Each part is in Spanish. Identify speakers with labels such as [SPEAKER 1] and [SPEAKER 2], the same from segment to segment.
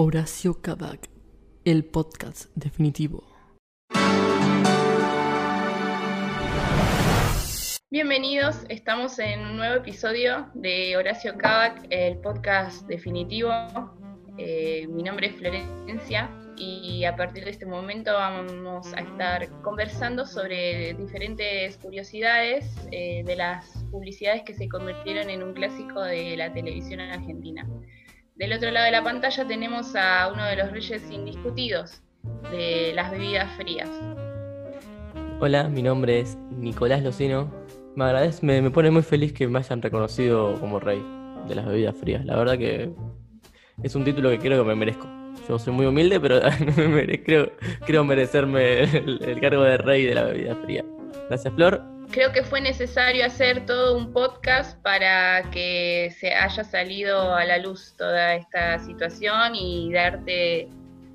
[SPEAKER 1] Horacio Kabak, el podcast definitivo.
[SPEAKER 2] Bienvenidos, estamos en un nuevo episodio de Horacio Kabak, el podcast definitivo. Eh, mi nombre es Florencia y a partir de este momento vamos a estar conversando sobre diferentes curiosidades eh, de las publicidades que se convirtieron en un clásico de la televisión argentina. Del otro lado de la pantalla tenemos a uno de los reyes indiscutidos de las bebidas frías.
[SPEAKER 3] Hola, mi nombre es Nicolás Locino. Me agradece, me, me pone muy feliz que me hayan reconocido como rey de las bebidas frías. La verdad que es un título que creo que me merezco. Yo soy muy humilde, pero creo, creo merecerme el, el cargo de rey de la bebida fría. Gracias, Flor.
[SPEAKER 2] Creo que fue necesario hacer todo un podcast para que se haya salido a la luz toda esta situación y darte,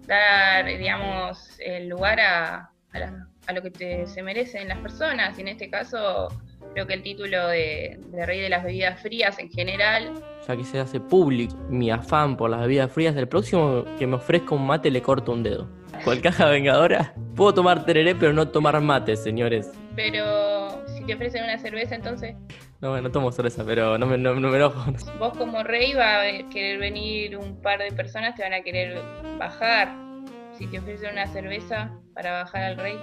[SPEAKER 2] dar, digamos, el lugar a, a, la- a lo que te- se merecen las personas. Y en este caso, creo que el título de, de Rey de las Bebidas Frías en general
[SPEAKER 3] Ya que se hace público mi afán por las bebidas frías, el próximo que me ofrezca un mate le corto un dedo. ¿Cuál caja vengadora? Puedo tomar tereré, pero no tomar mate, señores.
[SPEAKER 2] Pero si te ofrecen una cerveza, entonces
[SPEAKER 3] No, no tomo cerveza, pero no me, no, no me enojo.
[SPEAKER 2] vos como rey va a querer venir un par de personas, te van a querer bajar. Si te ofrecen una cerveza para bajar al rey.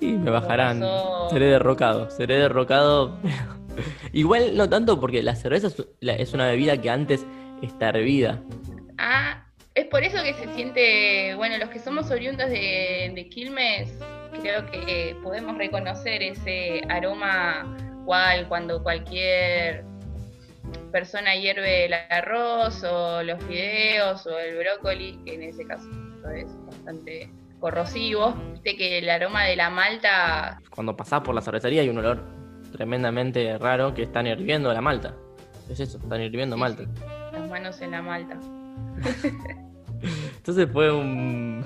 [SPEAKER 3] Y me bajarán.
[SPEAKER 2] pasó-
[SPEAKER 3] Seré derrocado. Seré derrocado. Igual no tanto porque la cerveza es una bebida que antes está hervida.
[SPEAKER 2] Ah, es por eso que se siente, bueno, los que somos oriundos de, de Quilmes, creo que podemos reconocer ese aroma cual cuando cualquier persona hierve el arroz o los fideos o el brócoli, que en ese caso es bastante corrosivo. Viste que el aroma de la malta
[SPEAKER 3] Cuando pasás por la cervecería hay un olor tremendamente raro que están hirviendo la malta. Es eso, están hirviendo
[SPEAKER 2] Sí,
[SPEAKER 3] malta.
[SPEAKER 2] las manos en la malta.
[SPEAKER 3] Entonces fue un.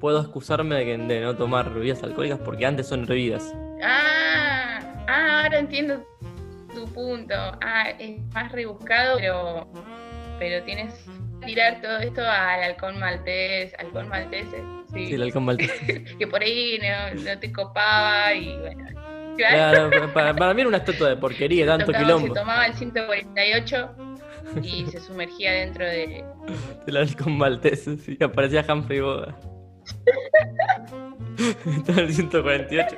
[SPEAKER 3] Puedo excusarme de, que- de no tomar bebidas alcohólicas porque antes son bebidas.
[SPEAKER 2] Ah, ah, ahora entiendo tu punto. Ah, es más rebuscado, pero, pero tienes que tirar todo esto al halcón maltés, halcón maltés, eh, sí,
[SPEAKER 3] Sí, el alcohol maltés.
[SPEAKER 2] que por ahí no, no te copaba y bueno. Claro,
[SPEAKER 3] Claro, para, para mí era una estatua de porquería, tanto
[SPEAKER 2] tocaba-
[SPEAKER 3] quilombo.
[SPEAKER 2] se tomaba el 148 y se sumergía dentro de...
[SPEAKER 3] El halcón maltés, sí, aparecía Humphrey Bogart. Estaba en el 148.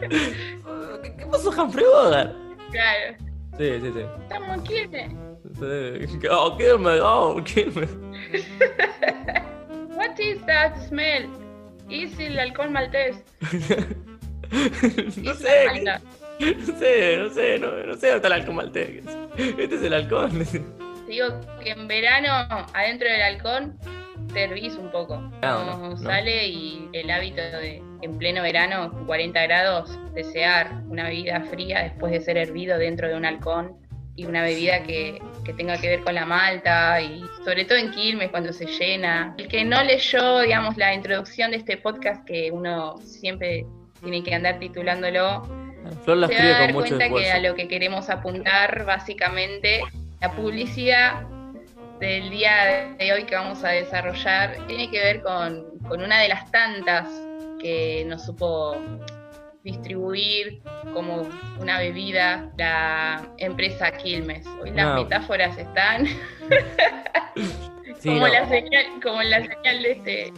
[SPEAKER 3] ¿Qué, qué pasó, Humphrey Bogart?
[SPEAKER 2] Claro,
[SPEAKER 3] Sí, sí, sí.
[SPEAKER 2] estamos aquí.
[SPEAKER 3] sí. Oh, quédame, oh, quédame.
[SPEAKER 2] What is that smell? Es el halcón maltés.
[SPEAKER 3] no sé, no sé, no sé, no, no sé dónde está el halcón maltés. Este es el halcón.
[SPEAKER 2] Te digo que en verano, adentro del halcón, te hervís un poco.
[SPEAKER 3] Claro,
[SPEAKER 2] no,
[SPEAKER 3] no, no.
[SPEAKER 2] sale y el hábito de, en pleno verano, 40 grados, desear una bebida fría después de ser hervido dentro de un halcón y una bebida que, que tenga que ver con la malta y sobre todo en Quilmes cuando se llena. El que no leyó, digamos, la introducción de este podcast que uno siempre tiene que andar titulándolo,
[SPEAKER 3] Flor la
[SPEAKER 2] se va a dar
[SPEAKER 3] con mucho
[SPEAKER 2] cuenta que a
[SPEAKER 3] esfuerzo.
[SPEAKER 2] lo que queremos apuntar, básicamente, la publicidad del día de hoy que vamos a desarrollar tiene que ver con, con una de las tantas que nos supo distribuir como una bebida la empresa Quilmes. Hoy las
[SPEAKER 3] No.
[SPEAKER 2] metáforas están
[SPEAKER 3] Sí,
[SPEAKER 2] como,
[SPEAKER 3] no,
[SPEAKER 2] la señal, como la señal de este...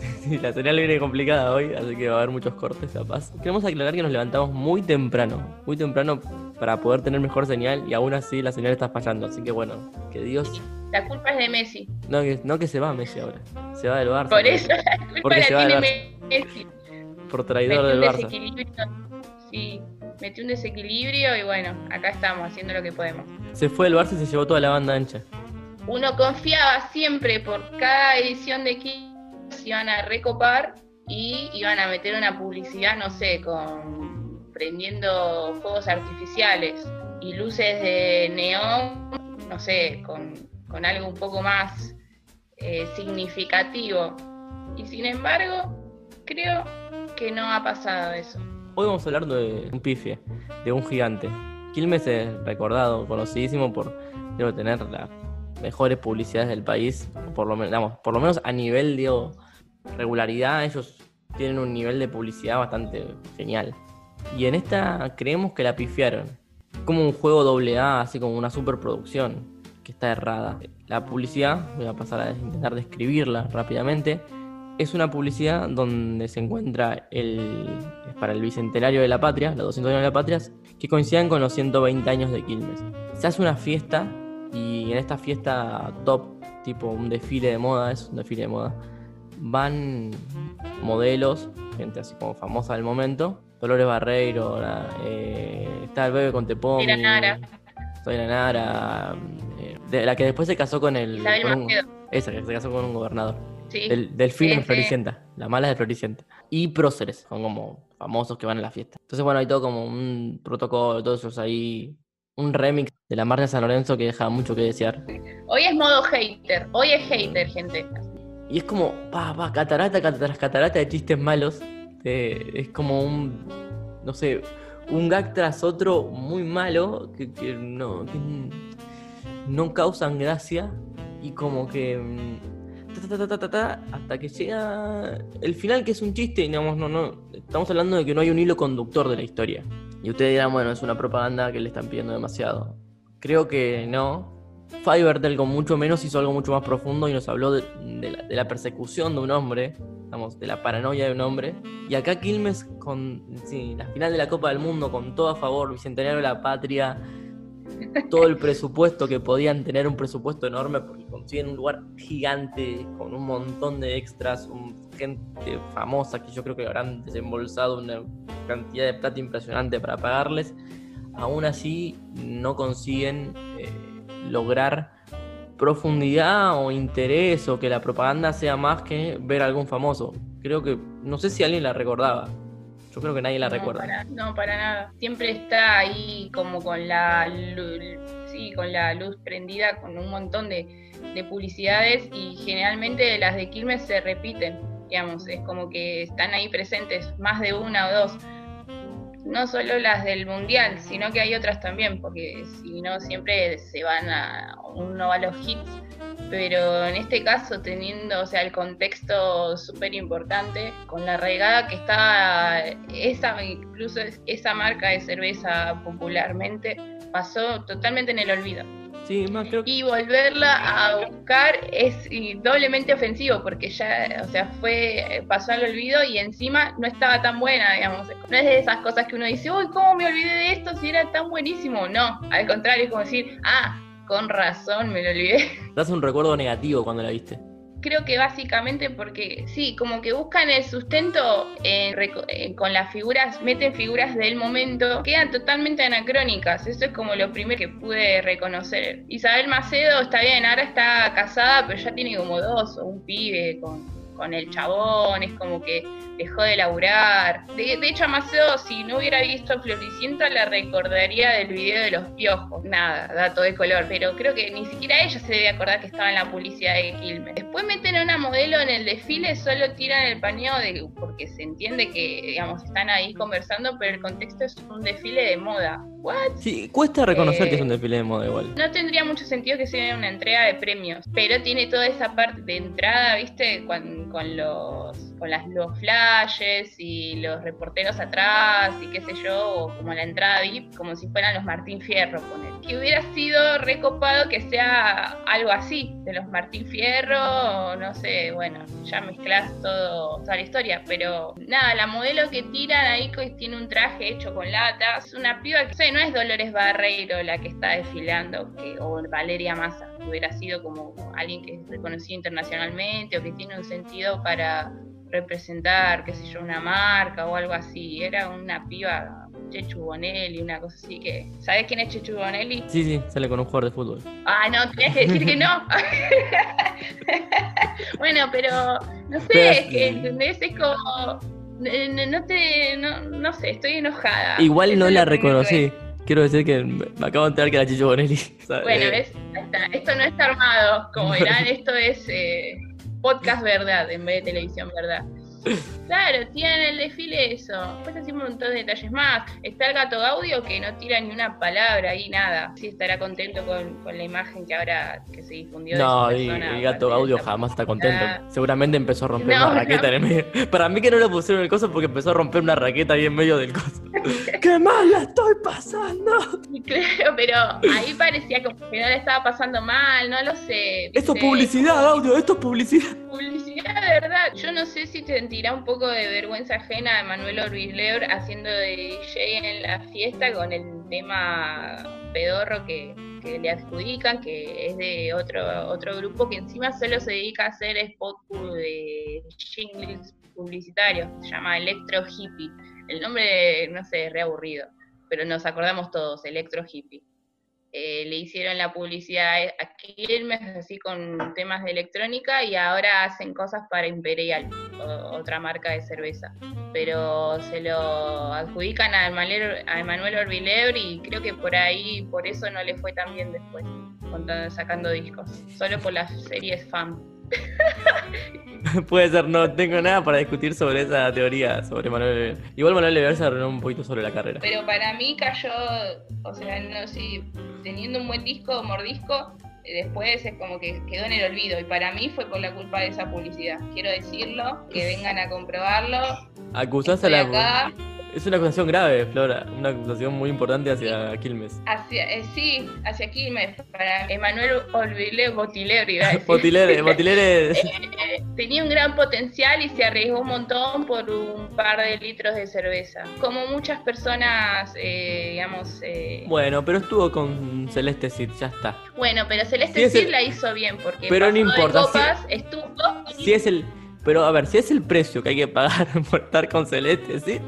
[SPEAKER 3] sí, la señal viene complicada hoy, así que va a haber muchos cortes capaz. Queremos aclarar que nos levantamos muy temprano, muy temprano para poder tener mejor señal y aún así la señal está fallando. Así que bueno, que Dios.
[SPEAKER 2] La culpa es de Messi.
[SPEAKER 3] No que, no que se va Messi ahora. Se va del Barça.
[SPEAKER 2] Por eso la culpa
[SPEAKER 3] Porque
[SPEAKER 2] la
[SPEAKER 3] se va del
[SPEAKER 2] tiene Messi.
[SPEAKER 3] Por traidor del Barça.
[SPEAKER 2] Sí, metió un desequilibrio y bueno, acá estamos haciendo lo que podemos.
[SPEAKER 3] Se fue del Barça y se llevó toda la banda ancha.
[SPEAKER 2] Uno confiaba siempre por cada edición de Kiss iban a recopar y iban a meter una publicidad, no sé, con prendiendo fuegos artificiales y luces de neón, no sé, con, con algo un poco más eh, significativo. Y sin embargo, creo que no ha pasado eso.
[SPEAKER 3] Hoy vamos a hablar de un pifie, de un gigante. Quilmes es recordado, conocidísimo por debo tener la mejores publicidades del país, por lo, menos, por lo menos a nivel de regularidad, ellos tienen un nivel de publicidad bastante genial. Y en esta creemos que la pifiaron. Como un juego doble A, así como una superproducción, que está errada. La publicidad, voy a pasar a intentar describirla rápidamente, es una publicidad donde se encuentra el, para el bicentenario de la patria, los 200 años de la patria, que coinciden con los 120 años de Quilmes. Se hace una fiesta y en esta fiesta top, tipo un desfile de moda, es un desfile de moda, van modelos, gente así como famosa del momento, Dolores Barreiro, eh, está el bebé con Tepón,
[SPEAKER 2] Soy Nara,
[SPEAKER 3] Soy la Nara, eh, de, la que después se casó con el...
[SPEAKER 2] Isabel
[SPEAKER 3] esa, que se casó con un gobernador.
[SPEAKER 2] Sí.
[SPEAKER 3] Del, del film de Floricienta, la mala de Floricienta. Y próceres, son como famosos que van a la fiesta. Entonces, bueno, hay todo como un protocolo, todos esos ahí. Un remix de la marcha San Lorenzo que deja mucho que desear.
[SPEAKER 2] Hoy es modo hater, hoy es hater, gente.
[SPEAKER 3] Y es como, pa, pa, catarata, catarata, catarata de chistes malos. Eh, es como un, no sé, un gag tras otro muy malo que, que no, que no causan gracia y como que mm, hasta que llega el final, que es un chiste, digamos, no, no. Estamos hablando de que no hay un hilo conductor de la historia. Y ustedes dirán, bueno, es una propaganda que le están pidiendo demasiado. Creo que no. Fivertel con mucho menos hizo algo mucho más profundo y nos habló de, la, persecución de un hombre, digamos, de la paranoia de un hombre. Y acá Quilmes con la final de la Copa del Mundo, con todo a favor, Bicentenario de la Patria, todo el presupuesto que podían tener, un presupuesto enorme, porque consiguen un lugar gigante, con un montón de extras, gente famosa que yo creo que habrán desembolsado una cantidad de plata impresionante para pagarles, aún así no consiguen eh, lograr profundidad o interés o que la propaganda sea más que ver a algún famoso. Creo que, no sé si alguien la recordaba, yo creo que nadie la recuerda.
[SPEAKER 2] no, para nada. Siempre está ahí como con la luz, sí, con la luz prendida, con un montón de, de publicidades y generalmente las de Quilmes se repiten, digamos, es como que están ahí presentes más de una o dos. No solo las del mundial, sino que hay otras también, porque si no siempre se van a uno a los hits pero en este caso teniendo, o sea, el contexto súper importante, con la regada que está esa, incluso esa marca de cerveza popularmente, pasó totalmente en el olvido.
[SPEAKER 3] Sí, más creo
[SPEAKER 2] Y volverla a buscar es doblemente ofensivo, porque ya, o sea, fue, pasó al olvido y encima no estaba tan buena, digamos. No es de esas cosas que uno dice, uy, ¿cómo me olvidé de esto si era tan buenísimo? No, al contrario, es como decir, ah, con razón, me lo olvidé.
[SPEAKER 3] Das un recuerdo negativo cuando la viste.
[SPEAKER 2] Creo que básicamente porque sí, como que buscan el sustento con las figuras, meten figuras del momento, quedan totalmente anacrónicas. Eso es como lo primero que pude reconocer. Isabel Macedo está bien, ahora está casada, pero ya tiene como dos o un pibe con, con el chabón, es como que dejó de laburar. De, hecho, a Maceo, si no hubiera visto Floricienta, la recordaría del video de los piojos. Nada, dato de color. Pero creo que ni siquiera ella se debe acordar que estaba en la publicidad de Quilmes. Después meten a una modelo en el desfile, solo tiran el paneo de, porque se entiende que, digamos, están ahí conversando, pero el contexto es un desfile de moda. ¿What?
[SPEAKER 3] Sí, cuesta reconocer que es un eh, desfile de moda igual.
[SPEAKER 2] No tendría mucho sentido que sea una entrega de premios, pero tiene toda esa parte de entrada, ¿viste? Con, con los con las, los flashes y los reporteros atrás y qué sé yo, o como la entrada VIP, como si fueran los Martín Fierro, poner. Que hubiera sido recopado que sea algo así, de los Martín Fierro, no sé, bueno, ya mezclas todo, toda la historia, pero nada, la modelo que tiran ahí tiene un traje hecho con lata, es una piba que, sé, no es Dolores Barreiro la que está desfilando, que, o Valeria Massa, que hubiera sido como alguien que es reconocido internacionalmente o que tiene un sentido para representar, qué sé yo, una marca o algo así. Era una piba, Chechu Bonelli, una cosa así que. ¿Sabes quién es Chechu Bonelli?
[SPEAKER 3] Sí, sí, sale con un jugador de fútbol.
[SPEAKER 2] Ah, no, tienes que decir que no. bueno, pero no sé, es que, ¿entendés? Es como. No, te. No, sé, estoy enojada.
[SPEAKER 3] Igual no la reconocí. Quiero decir que me acabo de enterar que era Chechu Bonelli.
[SPEAKER 2] bueno, eh, ¿ves? Esto no está armado. Como verán, esto es. Eh, podcast verdad en vez de televisión verdad. Claro, tienen el desfile eso. Después así un montón de detalles más. Está el gato Gaudio que no tira ni una palabra ahí, nada. Sí estará contento con, con la imagen que ahora que se difundió.
[SPEAKER 3] No,
[SPEAKER 2] de
[SPEAKER 3] y el gato
[SPEAKER 2] aparte de
[SPEAKER 3] audio
[SPEAKER 2] esa
[SPEAKER 3] jamás está contento. Seguramente empezó a romper
[SPEAKER 2] No,
[SPEAKER 3] una raqueta
[SPEAKER 2] no.
[SPEAKER 3] en el medio. Para mí que no le pusieron el coso porque empezó a romper una raqueta ahí en medio del coso. ¡Qué mal la estoy pasando!
[SPEAKER 2] Claro, pero ahí parecía como que no le estaba pasando mal, no lo sé.
[SPEAKER 3] Esto es publicidad, audio, esto es publicidad.
[SPEAKER 2] Publicidad de verdad. Yo no sé si te sentirá un poco de vergüenza ajena de Manuel Orbileur haciendo de DJ en la fiesta con el tema pedorro que, le adjudican, que es de otro, otro grupo que encima solo se dedica a hacer spot de jingles publicitarios, se llama Electro Hippie. El nombre, no sé, es re aburrido, pero nos acordamos todos, Electro Hippie. Eh, le hicieron la publicidad a Quilmes así con temas de electrónica y ahora hacen cosas para Imperial, otra marca de cerveza. Pero se lo adjudican a Emanuel, a y creo que por ahí, por eso no le fue tan bien después, contando- sacando discos, solo por las series fan.
[SPEAKER 3] Puede ser, no tengo nada para discutir sobre esa teoría, sobre Manuel Lever. Igual Manuel Lever se arruinó un poquito sobre la carrera.
[SPEAKER 2] Pero para mí cayó, o sea, no sé, teniendo un buen disco, mordisco, eh, después es como que quedó en el olvido. Y para mí fue por la culpa de esa publicidad. Quiero decirlo, que vengan a comprobarlo.
[SPEAKER 3] Acusás a la.
[SPEAKER 2] acá.
[SPEAKER 3] Es una acusación grave, Flora. Una acusación muy importante hacia Quilmes.
[SPEAKER 2] Hacia, eh, sí, hacia Quilmes, para Emanuel Olvile Botiler, iba a decir.
[SPEAKER 3] Botilere, Botilere.
[SPEAKER 2] Eh, tenía un gran potencial y se arriesgó un montón por un par de litros de cerveza. Como muchas personas, eh, digamos... eh,
[SPEAKER 3] Bueno, pero estuvo con Celeste Cid, ya está.
[SPEAKER 2] Bueno, pero Celeste
[SPEAKER 3] Sí, es
[SPEAKER 2] sí
[SPEAKER 3] el-
[SPEAKER 2] la hizo bien porque
[SPEAKER 3] Pero no
[SPEAKER 2] pasó de
[SPEAKER 3] importa, sí.
[SPEAKER 2] copas, estuvo y
[SPEAKER 3] Si es el. Pero a ver, si es el precio que hay que pagar por estar con Celeste Cid,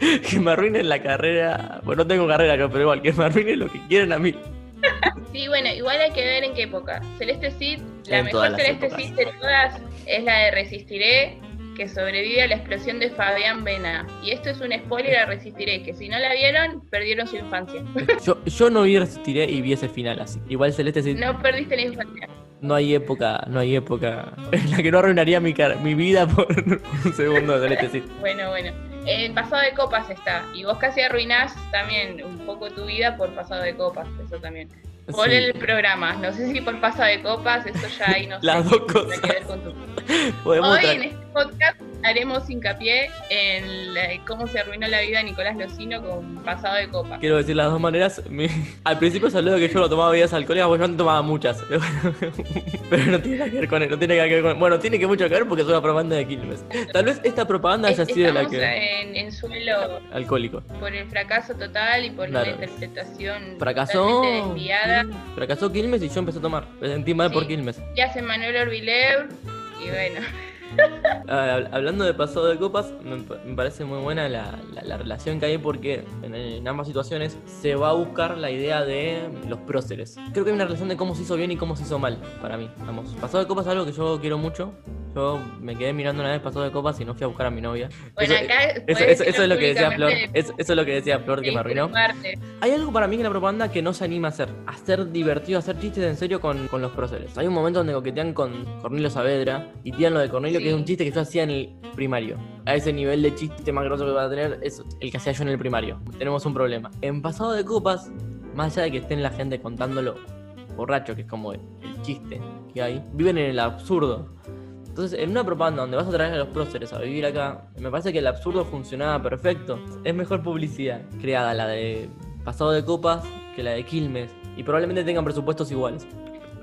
[SPEAKER 3] que me arruinen la carrera. Bueno, no tengo carrera acá, pero igual, que me arruinen lo que quieren a mí.
[SPEAKER 2] sí, bueno, igual hay que ver en qué época. Celeste Cid, la
[SPEAKER 3] En
[SPEAKER 2] mejor Celeste
[SPEAKER 3] épocas.
[SPEAKER 2] Cid de todas es la de Resistiré, que sobrevive a la explosión de Fabián Bena. Y esto es un spoiler a Resistiré, que si no la vieron, perdieron su infancia.
[SPEAKER 3] Yo, yo no vi Resistiré y vi ese final así. Igual Celeste Cid, no,
[SPEAKER 2] No perdiste la infancia.
[SPEAKER 3] hay época, no hay época en la que no arruinaría mi, car- mi vida por, por un segundo de Celeste Cid.
[SPEAKER 2] Bueno, bueno. En pasado de copas está. Y vos casi arruinás también un poco tu vida por pasado de copas, eso también. Por
[SPEAKER 3] Sí.
[SPEAKER 2] el programa. No sé si por pasado de copas, eso ya ahí no
[SPEAKER 3] Las
[SPEAKER 2] sé.
[SPEAKER 3] dos cosas.
[SPEAKER 2] tendrá que ver con tu-
[SPEAKER 3] Podemos
[SPEAKER 2] Hoy este podcast haremos hincapié en la- cómo se arruinó la vida de Nicolás Locino con pasado de copas.
[SPEAKER 3] Quiero decir las dos maneras. Mi- Al principio salió de que yo no tomaba bebidas alcohólicas, porque yo no tomaba muchas. Pero no tiene nada que ver con él, no tiene nada que ver con Bueno, tiene que mucho que ver porque es una propaganda de Quilmes. Tal vez esta propaganda haya
[SPEAKER 2] Es-
[SPEAKER 3] sido la que.
[SPEAKER 2] en, en suelo
[SPEAKER 3] Alcohólico.
[SPEAKER 2] por el fracaso total y por
[SPEAKER 3] Claro.
[SPEAKER 2] una interpretación
[SPEAKER 3] Fracasó.
[SPEAKER 2] desviada.
[SPEAKER 3] Fracasó Quilmes y yo empecé a tomar. Me sentí mal por
[SPEAKER 2] Sí.
[SPEAKER 3] Quilmes.
[SPEAKER 2] ¿Qué hace Manuel Orbileur? Y bueno,
[SPEAKER 3] Ah, hab- hablando de pasado de copas, me, pa- me parece muy buena la, la- la relación que hay porque en, en ambas situaciones se va a buscar la idea de los próceres. Creo que hay una relación de cómo se hizo bien y cómo se hizo mal para mí. Vamos, pasado de copas es algo que yo quiero mucho. Yo me quedé mirando una vez pasado de copas y no fui a buscar a mi novia.
[SPEAKER 2] bueno
[SPEAKER 3] Eso-
[SPEAKER 2] acá
[SPEAKER 3] Eso,
[SPEAKER 2] podés
[SPEAKER 3] eso-
[SPEAKER 2] decirlo
[SPEAKER 3] eso es lo que decía Flor. Eso, es lo que decía Flor que me arruinó. Hay algo para mí en la propaganda que no se anima a hacer. Hacer divertido, hacer chistes en serio con, con los próceres. Hay un momento donde coquetean con Cornelio Saavedra y tiran lo de Cornelio, que es un chiste que yo hacía en el primario. A ese nivel de chiste más grosso que va a tener es el que hacía yo en el primario. Tenemos un problema. En pasado de copas, más allá de que estén la gente contándolo borracho, que es como el, el chiste que hay, viven en el absurdo. Entonces, en una propaganda donde vas a traer a los próceres a vivir acá, me parece que el absurdo funcionaba perfecto. Es mejor publicidad creada la de Pasado de Copas que la de Quilmes. Y probablemente tengan presupuestos iguales.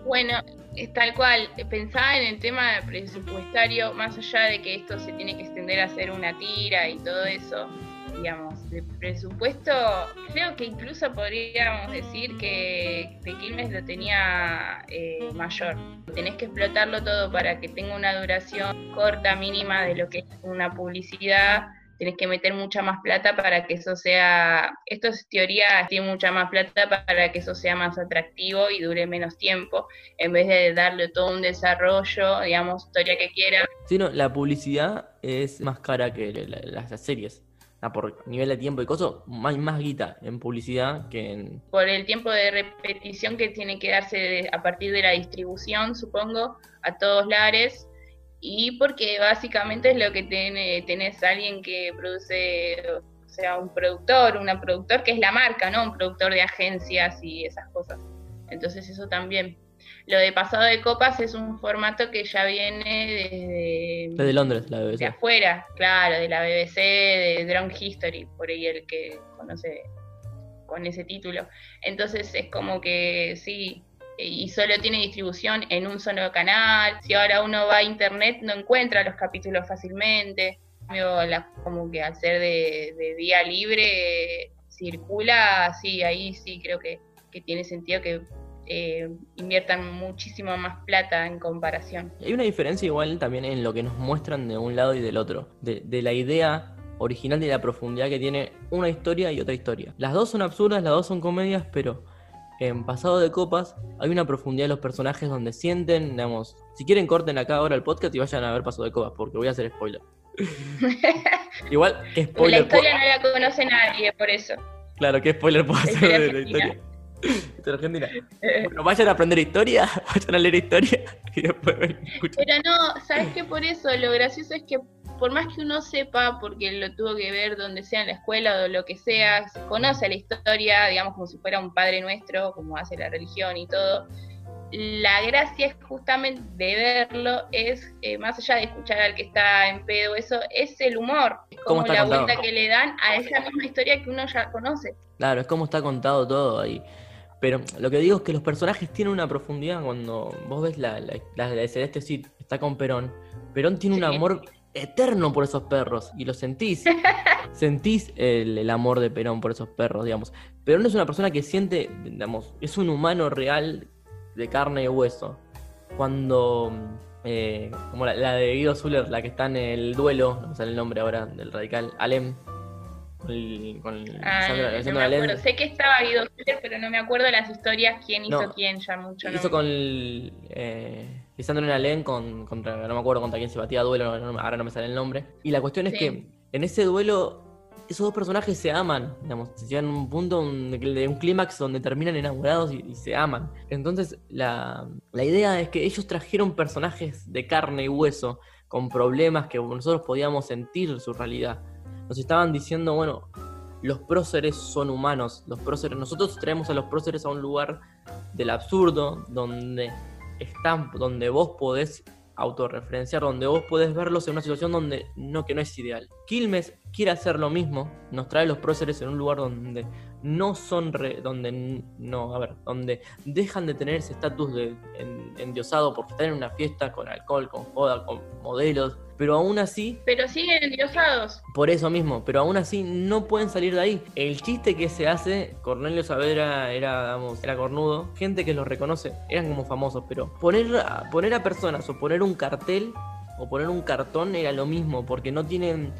[SPEAKER 2] Bueno, es tal cual. Pensaba en el tema presupuestario, más allá de que esto se tiene que extender a hacer una tira y todo eso, digamos, de presupuesto, creo que incluso podríamos decir que de Quilmes lo tenía eh, mayor. Tenés que explotarlo todo para que tenga una duración corta, mínima de lo que es una publicidad. Tenés que meter mucha más plata para que eso sea, esto es teoría, tiene mucha más plata para que eso sea más atractivo y dure menos tiempo en vez de darle todo un desarrollo, digamos, historia que quiera.
[SPEAKER 3] Sí, no, la publicidad es más cara que la- la- las series. Ah, por nivel de tiempo y cosas, hay más guita en publicidad que en.
[SPEAKER 2] Por el tiempo de repetición que tiene que darse de- a partir de la distribución, supongo, a todos lares. Y porque básicamente es lo que tiene, tenés alguien que produce, o sea, un productor, una productor que es la marca, ¿no? Un productor de agencias y esas cosas. Entonces eso también. Lo de Pasado de Copas es un formato que ya viene desde,
[SPEAKER 3] Desde Londres, la BBC.
[SPEAKER 2] de afuera, claro, de la BBC, de Drone History, por ahí el que conoce con ese título. Entonces es como que sí, y solo tiene distribución en un solo canal. Si ahora uno va a internet no encuentra los capítulos fácilmente. Como que al ser de, de día libre circula, sí, ahí sí creo que, que tiene sentido que eh, inviertan muchísimo más plata en comparación.
[SPEAKER 3] Hay una diferencia igual también en lo que nos muestran de un lado y del otro, de, de la idea original y la profundidad que tiene una historia y otra historia. Las dos son absurdas, las dos son comedias, pero en Pasado de Copas hay una profundidad de los personajes donde sienten, digamos, si quieren corten acá ahora el podcast y vayan a ver Pasado de Copas, porque voy a hacer spoiler. Igual, ¿qué
[SPEAKER 2] la
[SPEAKER 3] spoiler puedo-
[SPEAKER 2] historia no la conoce nadie, por eso.
[SPEAKER 3] Claro, ¿qué spoiler puedo
[SPEAKER 2] La
[SPEAKER 3] hacer de la historia? De Argentina. Bueno, vayan a aprender historia, vayan a leer historia y después ven.
[SPEAKER 2] Pero no, ¿sabes qué? Por eso lo gracioso es que por más que uno sepa, porque lo tuvo que ver donde sea en la escuela o lo que sea, se conoce la historia, digamos como si fuera un padre nuestro, como hace la religión y todo, la gracia es justamente de verlo, es, eh, más allá de escuchar al que está en pedo, eso, es el humor, es
[SPEAKER 3] ¿Cómo
[SPEAKER 2] como la
[SPEAKER 3] contado?
[SPEAKER 2] vuelta que le dan a esa misma historia que uno ya conoce.
[SPEAKER 3] Claro, es como está contado todo ahí. Pero lo que digo es que los personajes tienen una profundidad cuando vos ves la, la, la de Celeste Cid, está con Perón. Perón tiene un
[SPEAKER 2] Sí.
[SPEAKER 3] amor eterno por esos perros y lo sentís. sentís el, el amor de Perón por esos perros, digamos. Perón es una persona que siente, digamos, es un humano real de carne y hueso. Cuando, eh, como la, la de Guido Zuller, la que está en el duelo, no me sale el nombre ahora del radical, Alem. Con, el- con el-
[SPEAKER 2] Ah,
[SPEAKER 3] Sandra-
[SPEAKER 2] no me
[SPEAKER 3] Alem.
[SPEAKER 2] acuerdo. Sé que estaba Guido Zuller, pero no me acuerdo las historias, quién hizo
[SPEAKER 3] No.
[SPEAKER 2] quién, ya mucho.
[SPEAKER 3] Hizo
[SPEAKER 2] no-
[SPEAKER 3] con el, eh, Lisandro Nalén con, contra, no me acuerdo contra quién se batía duelo, no- ahora no me sale el nombre. Y la cuestión es
[SPEAKER 2] Sí.
[SPEAKER 3] que en ese duelo esos dos personajes se aman, digamos, se llegan a un punto de un clímax donde terminan enamorados y, y se aman. Entonces la, la idea es que ellos trajeron personajes de carne y hueso con problemas que nosotros podíamos sentir su realidad. Nos estaban diciendo, bueno, los próceres son humanos, los próceres, nosotros traemos a los próceres a un lugar del absurdo, donde están, donde vos podés autorreferenciar, donde vos podés verlos en una situación donde no, que no es ideal. Quilmes quiere hacer lo mismo, nos trae los próceres en un lugar donde no son, re- donde no, a ver, donde dejan de tener ese estatus de en- endiosado porque están en una fiesta con alcohol, con joda, con modelos, pero aún así
[SPEAKER 2] Pero siguen endiosados.
[SPEAKER 3] por eso mismo, pero aún así no pueden salir de ahí. El chiste que se hace, Cornelio Saavedra era, digamos, era cornudo, gente que los reconoce, eran como famosos, pero poner a, poner a personas o poner un cartel o poner un cartón era lo mismo, porque no tienen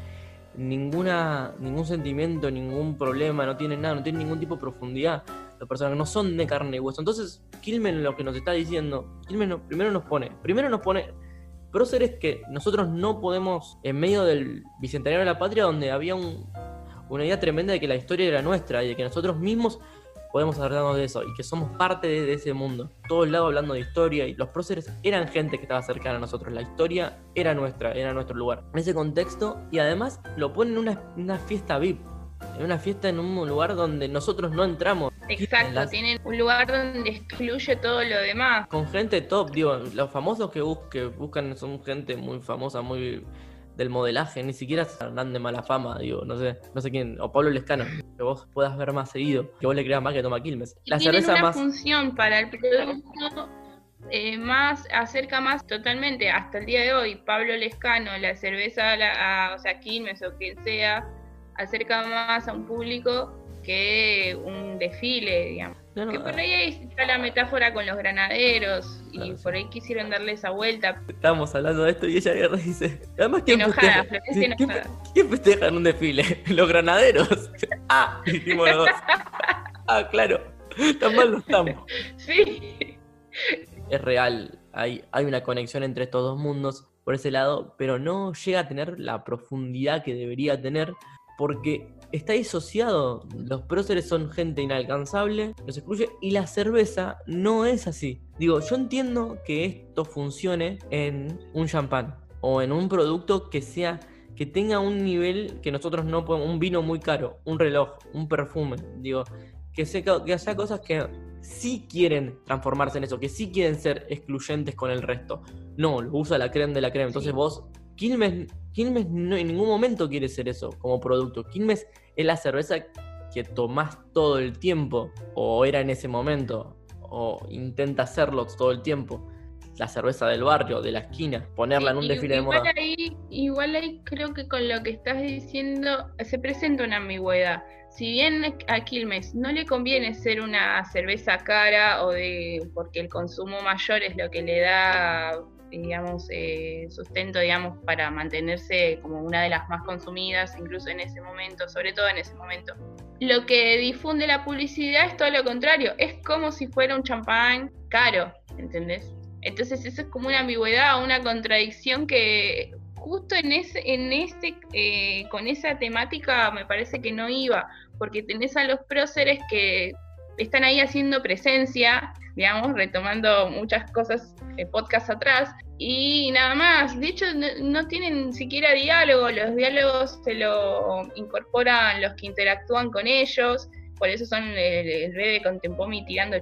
[SPEAKER 3] ninguna ningún sentimiento, ningún problema, no tienen nada, no tienen ningún tipo de profundidad. Los personajes no son de carne y hueso. Entonces, Kilmen lo que nos está diciendo, Kilmen primero nos pone, primero nos pone próceres que nosotros no podemos, en medio del bicentenario de la patria, donde había un- una idea tremenda de que la historia era nuestra y de que nosotros mismos podemos acordarnos de eso y que somos parte de, de ese mundo. Todos lados hablando de historia y los próceres eran gente que estaba cercana a nosotros. La historia era nuestra, era nuestro lugar. En ese contexto, y además lo ponen en una, una fiesta VIP. En una fiesta en un lugar donde nosotros no entramos.
[SPEAKER 2] Exacto,
[SPEAKER 3] Las-
[SPEAKER 2] tienen un lugar donde excluye todo lo demás.
[SPEAKER 3] con gente top, digo, los famosos que, bus- que buscan son gente muy famosa, muy del modelaje, ni siquiera andan de mala fama, digo, no sé, no sé quién, o Pablo Lescano, que vos puedas ver más seguido, que vos le creas más que toma Quilmes.
[SPEAKER 2] Y
[SPEAKER 3] La cerveza
[SPEAKER 2] una
[SPEAKER 3] más
[SPEAKER 2] función para el producto eh, más, acerca más totalmente, hasta el día de hoy, Pablo Lescano, la cerveza, la- a- o sea, Quilmes o quien sea, acerca más a un público que un desfile, digamos.
[SPEAKER 3] No, no,
[SPEAKER 2] Que por ahí está la metáfora con los granaderos y
[SPEAKER 3] Claro,
[SPEAKER 2] por ahí quisieron darle esa vuelta.
[SPEAKER 3] Estábamos hablando de esto y ella dice, además ¿quién
[SPEAKER 2] Enojada,
[SPEAKER 3] festeja?
[SPEAKER 2] Florencia
[SPEAKER 3] Sí, ¿quién,
[SPEAKER 2] enojada.
[SPEAKER 3] quién festeja en un desfile? Los granaderos. ah, dijimos los dos. ah, claro. Tan mal no estamos.
[SPEAKER 2] Sí.
[SPEAKER 3] es real, hay, hay una conexión entre estos dos mundos por ese lado, pero no llega a tener la profundidad que debería tener porque está disociado. Los próceres son gente inalcanzable, los excluye, y la cerveza no es así. Digo, yo entiendo que esto funcione en un champán. o en un producto que sea que tenga un nivel que nosotros no podemos, un vino muy caro, un reloj, un perfume, digo, que sea, que sea cosas que sí quieren transformarse en eso, que sí quieren ser excluyentes con el resto. No, lo usa la crema de la crema. Entonces vos, Quilmes, Quilmes no, en ningún momento quiere ser eso como producto. Quilmes es la cerveza que tomás todo el tiempo, o era en ese momento, o intenta hacerlo todo el tiempo la cerveza del barrio, de la esquina, ponerla en un desfile de moda.
[SPEAKER 2] Ahí, igual ahí creo que con lo que estás diciendo se presenta una ambigüedad. Si bien a Quilmes no le conviene ser una cerveza cara o de porque el consumo mayor es lo que le da digamos, eh, sustento, digamos, para mantenerse como una de las más consumidas, incluso en ese momento, sobre todo en ese momento. Lo que difunde la publicidad es todo lo contrario, es como si fuera un champán caro, ¿entendés? Entonces eso es como una ambigüedad, una contradicción que justo en ese, en ese, eh, con esa temática me parece que no iba, porque tenés a los próceres que están ahí haciendo presencia, digamos, retomando muchas cosas, eh, podcast atrás, y nada más. De hecho, no, tienen siquiera diálogo, los diálogos se lo incorporan los que interactúan con ellos, por eso son el, el bebé con Tempomi tirando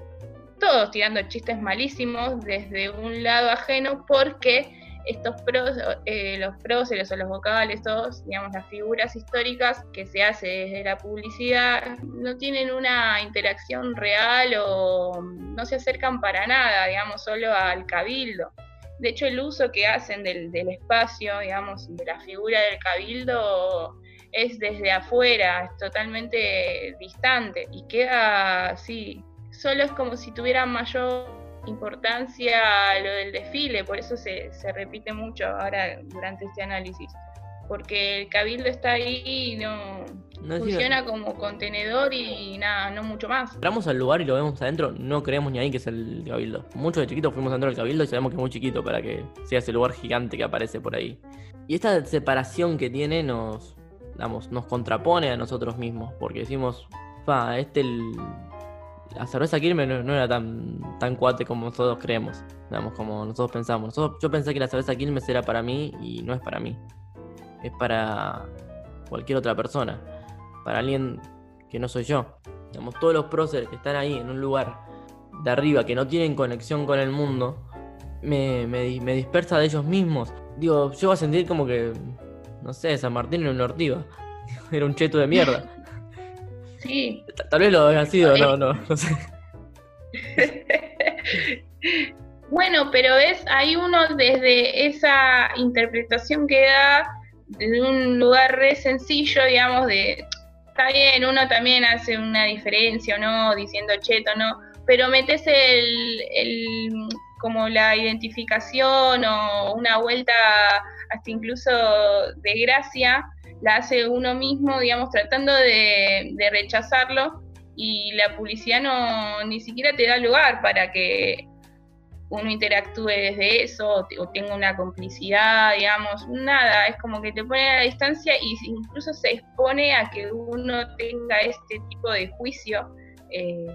[SPEAKER 2] todos tirando chistes malísimos desde un lado ajeno porque estos pros, eh, los próceres o los vocales, todos, digamos, las figuras históricas que se hace desde la publicidad, no tienen una interacción real o no se acercan para nada, digamos, solo al cabildo. De hecho, el uso que hacen del, del espacio, digamos, de la figura del cabildo es desde afuera, es totalmente distante y queda así solo es como si tuviera mayor importancia lo del desfile, por eso se, repite mucho ahora durante este análisis, porque el cabildo está ahí y no, funciona como contenedor y nada, no mucho más.
[SPEAKER 3] Entramos al lugar y lo vemos adentro, no creemos ni ahí que es el cabildo. Muchos de chiquitos fuimos adentro del cabildo y sabemos que es muy chiquito para que sea ese lugar gigante que aparece por ahí. Y esta separación que tiene nos, nos contrapone a nosotros mismos, porque decimos, fa, este el la cerveza Quilmes no, era tan, tan cuate como nosotros creemos, digamos, como nosotros pensamos. yo pensé que la cerveza Quilmes era para mí y no es para mí. Es para cualquier otra persona, para alguien que no soy yo. Digamos, todos los próceres que están ahí en un lugar de arriba que no tienen conexión con el mundo, me, me, dispersa de ellos mismos. Digo, yo voy a sentir como que, no sé, San Martín era un ortiga. Era un cheto de mierda. Tal vez lo haya sido, no, no, no sé.
[SPEAKER 2] bueno, pero es ahí uno desde esa interpretación que da desde un lugar re sencillo, digamos, de está bien, uno también hace una diferencia o no, diciendo cheto no, pero metes el, el como la identificación o una vuelta hasta incluso de gracia la hace uno mismo, digamos, tratando de, rechazarlo y la publicidad no ni siquiera te da lugar para que uno interactúe desde eso o, tenga una complicidad, digamos, nada, es como que te pone a la distancia y incluso se expone a que uno tenga este tipo de juicio eh,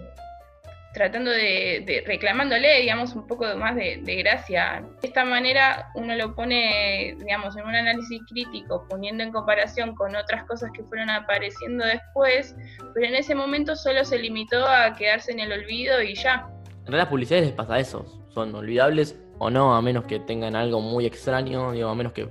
[SPEAKER 2] tratando de, reclamándole, digamos, un poco más de, gracia. De esta manera uno lo pone, digamos, en un análisis crítico, poniendo en comparación con otras cosas que fueron apareciendo después, pero en ese momento solo se limitó a quedarse en el olvido y ya.
[SPEAKER 3] En realidad las publicidades les pasa eso, son olvidables o no, a menos que tengan algo muy extraño, digo, a menos que...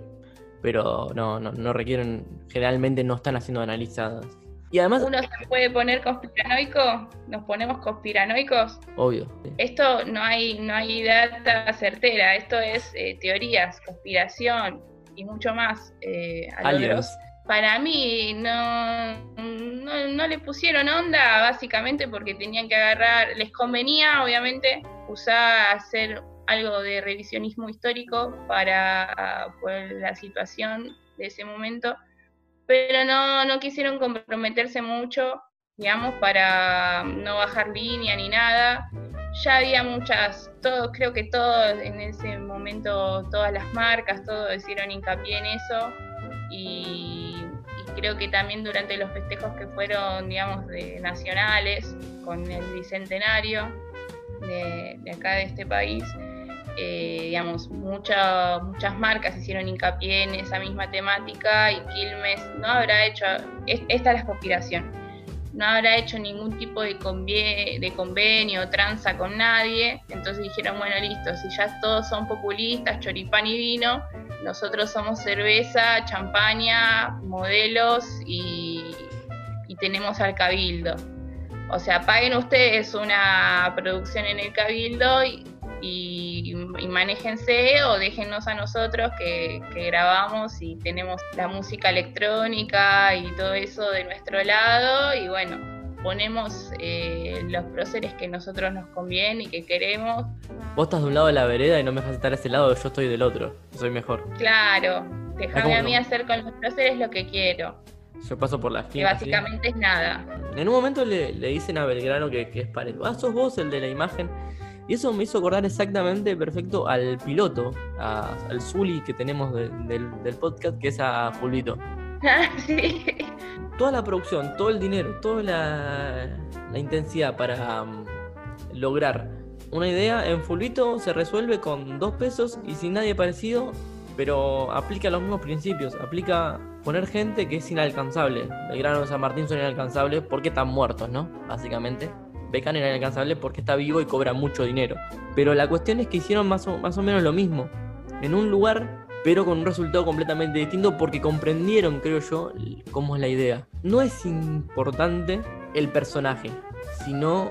[SPEAKER 3] Pero no, no, no requieren, generalmente no están haciendo analizadas
[SPEAKER 2] y además. Uno se puede poner conspiranoico, nos ponemos conspiranoicos.
[SPEAKER 3] Obvio.
[SPEAKER 2] Esto no hay, no hay data certera, esto es eh, teorías, conspiración y mucho más. Eh, para mí no, no, le pusieron onda, básicamente porque tenían que agarrar, les convenía, obviamente, usar, hacer algo de revisionismo histórico para la situación de ese momento pero no, no quisieron comprometerse mucho, digamos, para no bajar línea ni nada. Ya había muchas, todos, creo que todos en ese momento, todas las marcas, todos hicieron hincapié en eso y, creo que también durante los festejos que fueron, digamos, nacionales, con el bicentenario de acá de este país, eh, digamos, muchas marcas hicieron hincapié en esa misma temática y Quilmes no habrá hecho, esta es la conspiración, no habrá hecho ningún tipo de, de convenio o tranza con nadie, entonces dijeron, bueno, listo, si ya todos son populistas, choripán y vino, nosotros somos cerveza, champaña, modelos y, y tenemos al cabildo. O sea, paguen ustedes una producción en el cabildo y, y, manéjense o déjenos a nosotros que, grabamos y tenemos la música electrónica y todo eso de nuestro lado y bueno, ponemos eh, los próceres que nosotros nos conviene y que queremos.
[SPEAKER 3] Vos estás de un lado de la vereda y no me dejas estar a ese lado, yo estoy del otro, soy mejor.
[SPEAKER 2] Claro, déjame a mí hacer con los próceres lo que quiero.
[SPEAKER 3] Yo paso por la
[SPEAKER 2] Que básicamente es nada.
[SPEAKER 3] En un momento le, dicen a Belgrano que, que es pared. Ah, sos vos el de la imagen. Y eso me hizo acordar exactamente perfecto al piloto, al Zully que tenemos del, podcast, que es a Fulvito.
[SPEAKER 2] Ah, sí.
[SPEAKER 3] Toda la producción, todo el dinero, toda la, intensidad para um, lograr una idea en Fulvito se resuelve con dos pesos y sin nadie parecido, pero aplica los mismos principios. Aplica poner gente que es inalcanzable. El grano de San Martín son inalcanzables porque están muertos, ¿no? Básicamente. Beckham era inalcanzable porque está vivo y cobra mucho dinero. Pero la cuestión es que hicieron más o, más o menos lo mismo. En un lugar, pero con un resultado completamente distinto porque comprendieron, creo yo, cómo es la idea. No es importante el personaje, sino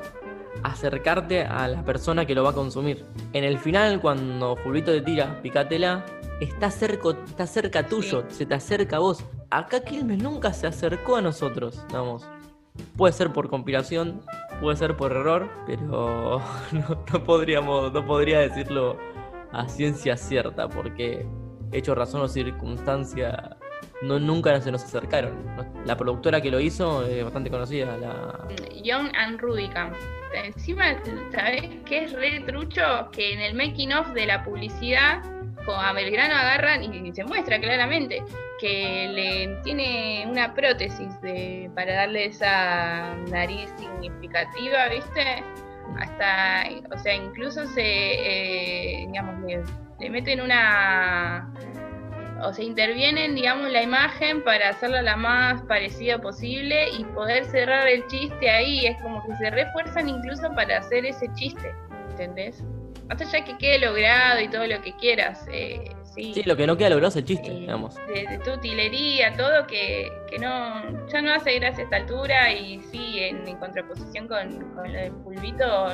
[SPEAKER 3] acercarte a la persona que lo va a consumir. En el final, cuando Fulvito te tira, picatela, está cerca, está cerca tuyo, se te acerca a vos. Acá Quilmes nunca se acercó a nosotros, vamos. Puede ser por conspiración, puede ser por error, pero no, podríamos, no podría decirlo a ciencia cierta, porque hecho razón o circunstancia, no, nunca se nos acercaron. La productora que lo hizo es bastante conocida, la...
[SPEAKER 2] Young and Rubicam. Encima, ¿sabes qué es re trucho? Que en el making of de la publicidad a Belgrano agarran y se muestra claramente que le tiene una prótesis de, para darle esa nariz significativa, ¿viste? Hasta, o sea, incluso se, eh, digamos, le, meten una, o sea, intervienen, digamos, la imagen para hacerla la más parecida posible y poder cerrar el chiste ahí. Es como que se refuerzan incluso para hacer ese chiste, ¿entendés? Hasta ya que quede logrado y todo lo que quieras. Eh, sí.
[SPEAKER 3] lo que no queda logrado es el chiste, eh, digamos.
[SPEAKER 2] De, tu utilería, todo que, no ya no hace gracia a esta altura y sí, en, contraposición con, con, lo del pulvito,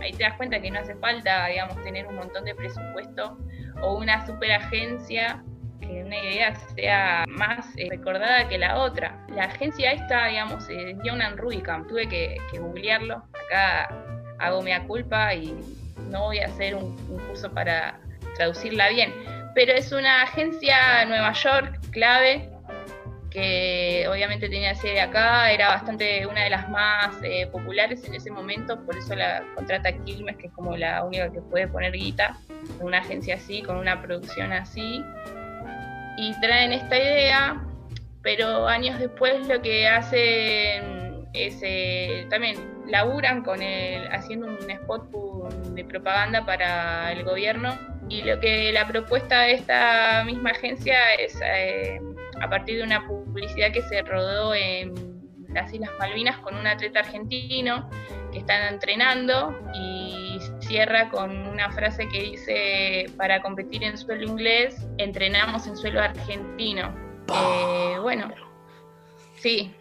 [SPEAKER 2] ahí te das cuenta que no hace falta, digamos, tener un montón de presupuesto o una super agencia que una idea sea más eh, recordada que la otra. La agencia esta, digamos, es Young Rubicam, tuve que, que googlearlo, acá hago mea culpa y no voy a hacer un, curso para traducirla bien, pero es una agencia Nueva York clave que obviamente tenía sede acá, era bastante una de las más eh, populares en ese momento, por eso la contrata Quilmes, que es como la única que puede poner guita, una agencia así, con una producción así, y traen esta idea, pero años después lo que hacen es eh, también laburan con el, haciendo un spot de propaganda para el gobierno y lo que la propuesta de esta misma agencia es eh, a partir de una publicidad que se rodó en las Islas Malvinas con un atleta argentino que están entrenando y cierra con una frase que dice para competir en suelo inglés entrenamos en suelo argentino. Eh, bueno, sí,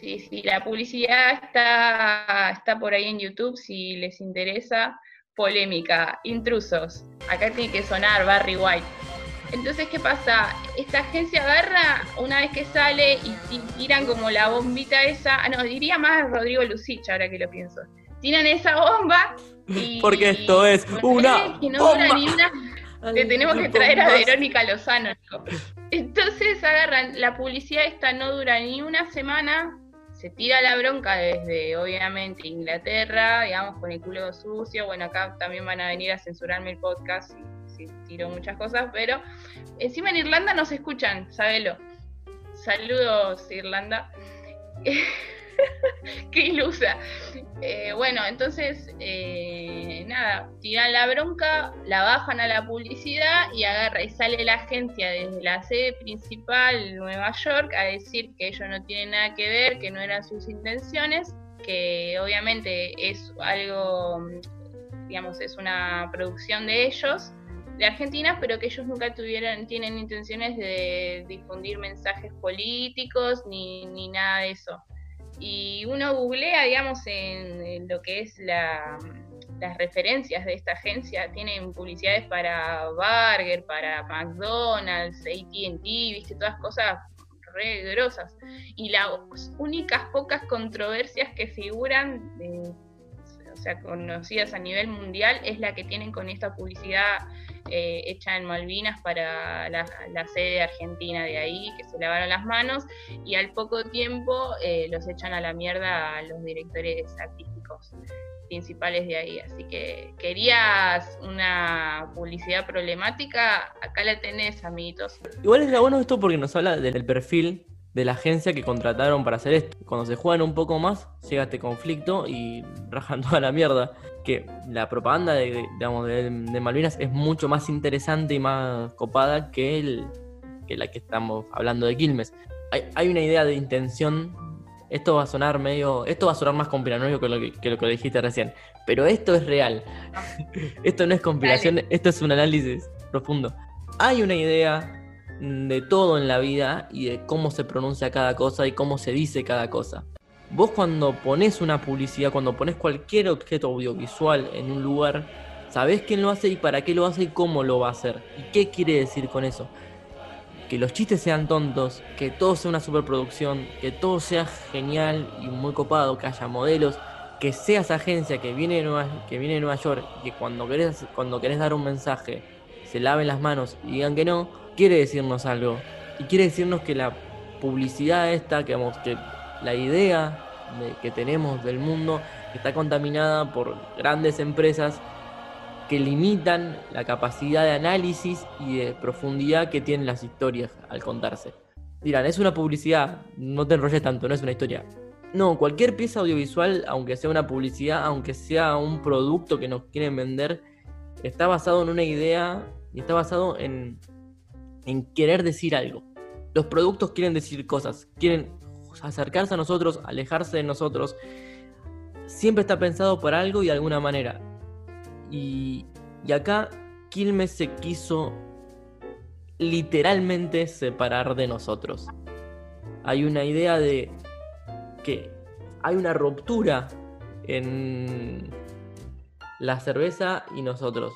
[SPEAKER 2] Sí, sí, la publicidad está, está por ahí en YouTube si les interesa. Polémica, intrusos. Acá tiene que sonar Barry White. Entonces, ¿qué pasa? Esta agencia agarra una vez que sale y tiran como la bombita esa. Ah, no, diría más Rodrigo Lucich, ahora que lo pienso. Tiran esa bomba y.
[SPEAKER 3] Porque esto es una.
[SPEAKER 2] Que no dura ni una. Te tenemos que traer a Verónica Lozano. Entonces agarran, la publicidad esta no dura ni una semana, se tira la bronca desde, obviamente, Inglaterra, digamos, con el culo sucio. Bueno, acá también van a venir a censurarme el podcast si, tiro muchas cosas, pero encima en Irlanda nos escuchan, sabelo. Saludos, Irlanda. qué ilusa. Eh, bueno, entonces, eh, nada, tiran la bronca, la bajan a la publicidad y agarra y sale la agencia desde la sede principal, Nueva York, a decir que ellos no tienen nada que ver, que no eran sus intenciones, que obviamente es algo, digamos, es una producción de ellos de Argentina, pero que ellos nunca tuvieran, tienen intenciones de difundir mensajes políticos ni, ni nada de eso. Y uno googlea, digamos, en, lo que es la, las referencias de esta agencia, tienen publicidades para Burger, para McDonald's, ATT, viste, todas cosas re grosas. Y las únicas pocas controversias que figuran, o sea, conocidas a nivel mundial, es la que tienen con esta publicidad eh, hecha en Malvinas para la, sede argentina de ahí, que se lavaron las manos, y al poco tiempo eh, los echan a la mierda a los directores artísticos principales de ahí. Así que querías una publicidad problemática, acá la tenés, amiguitos.
[SPEAKER 3] Igual es bueno esto porque nos habla del perfil de la agencia que contrataron para hacer esto. Cuando se juegan un poco más, llega este conflicto y rajan toda la mierda. Que la propaganda de, de, Malvinas es mucho más interesante y más copada que, el, que la que estamos hablando de Quilmes. Hay, hay, una idea de intención. Esto va a sonar medio. Esto va a sonar más conspiranoico que lo que, que lo que dijiste recién. Pero esto es real. esto no es conspiración, esto es un análisis profundo. Hay una idea de todo en la vida y de cómo se pronuncia cada cosa y cómo se dice cada cosa. Vos cuando pones una publicidad, cuando pones cualquier objeto audiovisual en un lugar, sabés quién lo hace y para qué lo hace y cómo lo va a hacer. ¿Y qué quiere decir con eso? Que los chistes sean tontos, que todo sea una superproducción, que todo sea genial y muy copado, que haya modelos, que seas agencia que viene de Nueva, que viene de Nueva York, que cuando querés, cuando querés dar un mensaje se laven las manos y digan que no, quiere decirnos algo. Y quiere decirnos que la publicidad esta, que, que la idea que tenemos del mundo está contaminada por grandes empresas que limitan la capacidad de análisis y de profundidad que tienen las historias al contarse. Dirán, es una publicidad, no te enrolles tanto, no es una historia. No, cualquier pieza audiovisual, aunque sea una publicidad, aunque sea un producto que nos quieren vender, está basado en una idea y está basado en en querer decir algo. Los productos quieren decir cosas, quieren acercarse a nosotros, alejarse de nosotros. Siempre está pensado por algo y de alguna manera. Y, y acá Quilmes se quiso literalmente separar de nosotros. Hay una idea de que hay una ruptura en la cerveza y nosotros.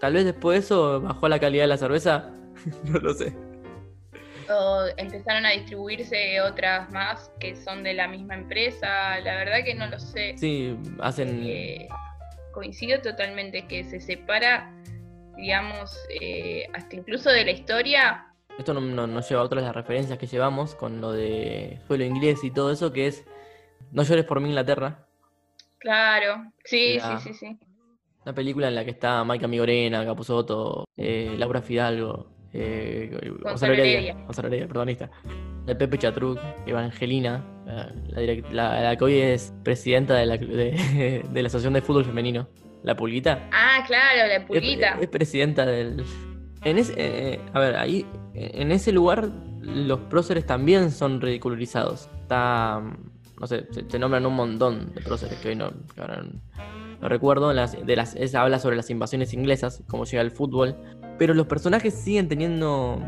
[SPEAKER 3] Tal vez después de eso bajó la calidad de la cerveza, no lo sé.
[SPEAKER 2] O empezaron a distribuirse otras más que son de la misma empresa, la verdad que no lo sé.
[SPEAKER 3] Sí, hacen...
[SPEAKER 2] Eh, coincido totalmente que se separa, digamos, eh, hasta incluso de la historia.
[SPEAKER 3] Esto nos lleva a otras de las referencias que llevamos con lo de suelo inglés y todo eso, que es No llores por mi Inglaterra.
[SPEAKER 2] Claro, sí, sí, sí, sí.
[SPEAKER 3] Una película en la que está Maika Migorena, Capuzotto, eh, Laura Fidalgo, eh, Gonzalo Heredia, Gonzalo Heredia, protagonista. De Pepe Chatruc, Evangelina, la, la, que hoy es presidenta de la, de, la Asociación de Fútbol Femenino. La Pulguita.
[SPEAKER 2] Ah, claro, la Pulguita.
[SPEAKER 3] Es, presidenta del. En ese, eh, a ver, ahí, en ese lugar, los próceres también son ridicularizados. Está. No sé, se, nombran un montón de próceres que hoy no lo recuerdo, de las, habla sobre las invasiones inglesas, cómo llega el fútbol, pero los personajes siguen teniendo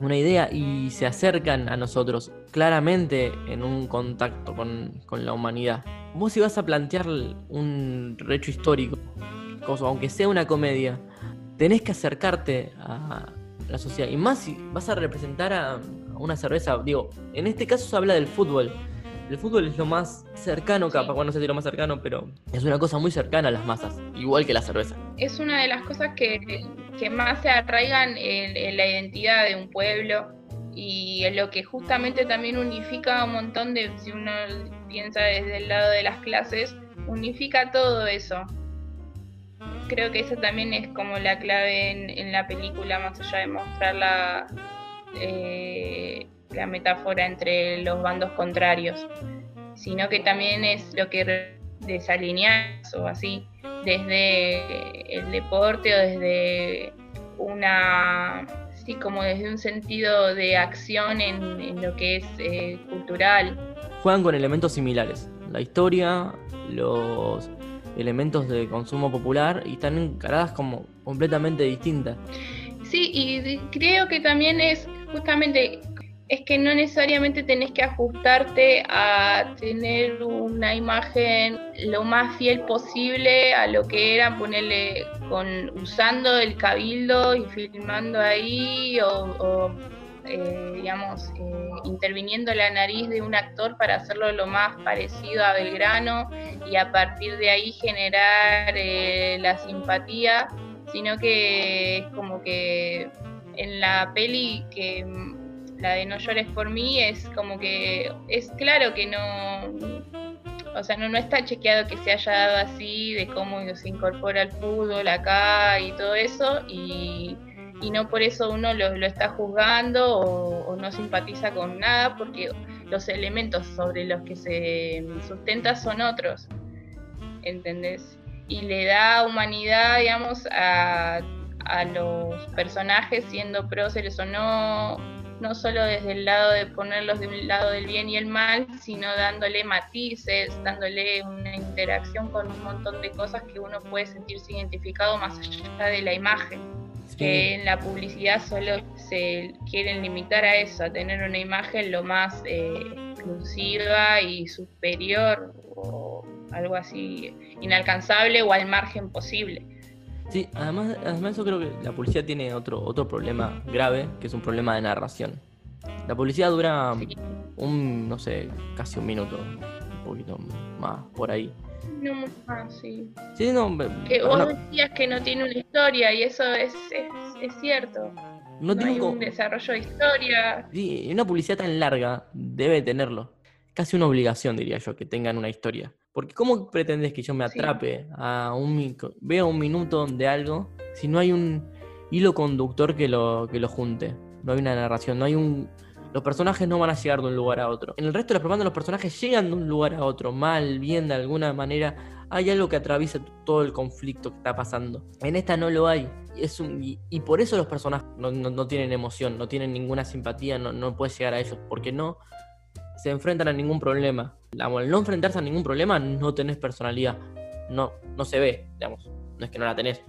[SPEAKER 3] una idea y se acercan a nosotros claramente en un contacto con, la humanidad. Vos si vas a plantear un recho histórico, aunque sea una comedia, tenés que acercarte a la sociedad. Y más si vas a representar a una cerveza, digo, en este caso se habla del fútbol, el fútbol es lo más cercano, capaz, bueno, no sé si lo más cercano, pero es una cosa muy cercana a las masas, igual que la cerveza.
[SPEAKER 2] Es una de las cosas que, más se arraigan en, la identidad de un pueblo y en lo que justamente también unifica un montón de, si uno piensa desde el lado de las clases, unifica todo eso. Creo que esa también es como la clave en, la película, más allá de mostrarla eh, la metáfora entre los bandos contrarios, sino que también es lo que desalineas o así, desde el deporte o desde una, sí, como desde un sentido de acción en, lo que es eh, cultural.
[SPEAKER 3] Juegan con elementos similares, la historia, los elementos de consumo popular y están encaradas como completamente distintas.
[SPEAKER 2] Sí, y creo que también es justamente es que no necesariamente tenés que ajustarte a tener una imagen lo más fiel posible a lo que era ponerle con usando el cabildo y filmando ahí o, eh, digamos eh, interviniendo la nariz de un actor para hacerlo lo más parecido a Belgrano y a partir de ahí generar eh, la simpatía sino que es como que en la peli que la de No llores por mí es como que es claro que no o sea, no, no está chequeado que se haya dado así, de cómo se incorpora el fútbol acá y todo eso, y, no por eso uno lo, está juzgando o, no simpatiza con nada, porque los elementos sobre los que se sustenta son otros, ¿entendés? Y le da humanidad, digamos, a, a los personajes, siendo próceres o no, no solo desde el lado de ponerlos de un lado del bien y el mal, sino dándole matices, dándole una interacción con un montón de cosas que uno puede sentirse identificado más allá de la imagen. Que en la publicidad solo se quieren limitar a eso, a tener una imagen lo más eh, exclusiva y superior o algo así inalcanzable o al margen posible.
[SPEAKER 3] Sí, además, además yo creo que la publicidad tiene otro, otro problema grave, que es un problema de narración. La publicidad dura un, no sé, casi un minuto, un poquito más por ahí.
[SPEAKER 2] No más, sí.
[SPEAKER 3] Sí, no,
[SPEAKER 2] que vos decías que no tiene una historia y eso es, es, cierto. No, tiene un, desarrollo de historia.
[SPEAKER 3] Sí, una publicidad tan larga debe tenerlo. Casi una obligación, diría yo, que tengan una historia. Porque ¿cómo pretendes que yo me atrape a un veo un minuto de algo si no hay un hilo conductor que lo, que lo junte? No hay una narración, no hay un... Los personajes no van a llegar de un lugar a otro. En el resto de las propagandas los personajes llegan de un lugar a otro, mal, bien, de alguna manera. Hay algo que atraviesa todo el conflicto que está pasando. En esta no lo hay. Es un, y, por eso los personajes no, tienen emoción, no tienen ninguna simpatía, no, no puedes llegar a ellos, porque no, se enfrentan a ningún problema. Al no enfrentarse a ningún problema, no tenés personalidad. No, no se ve, digamos. No es que no la tenés.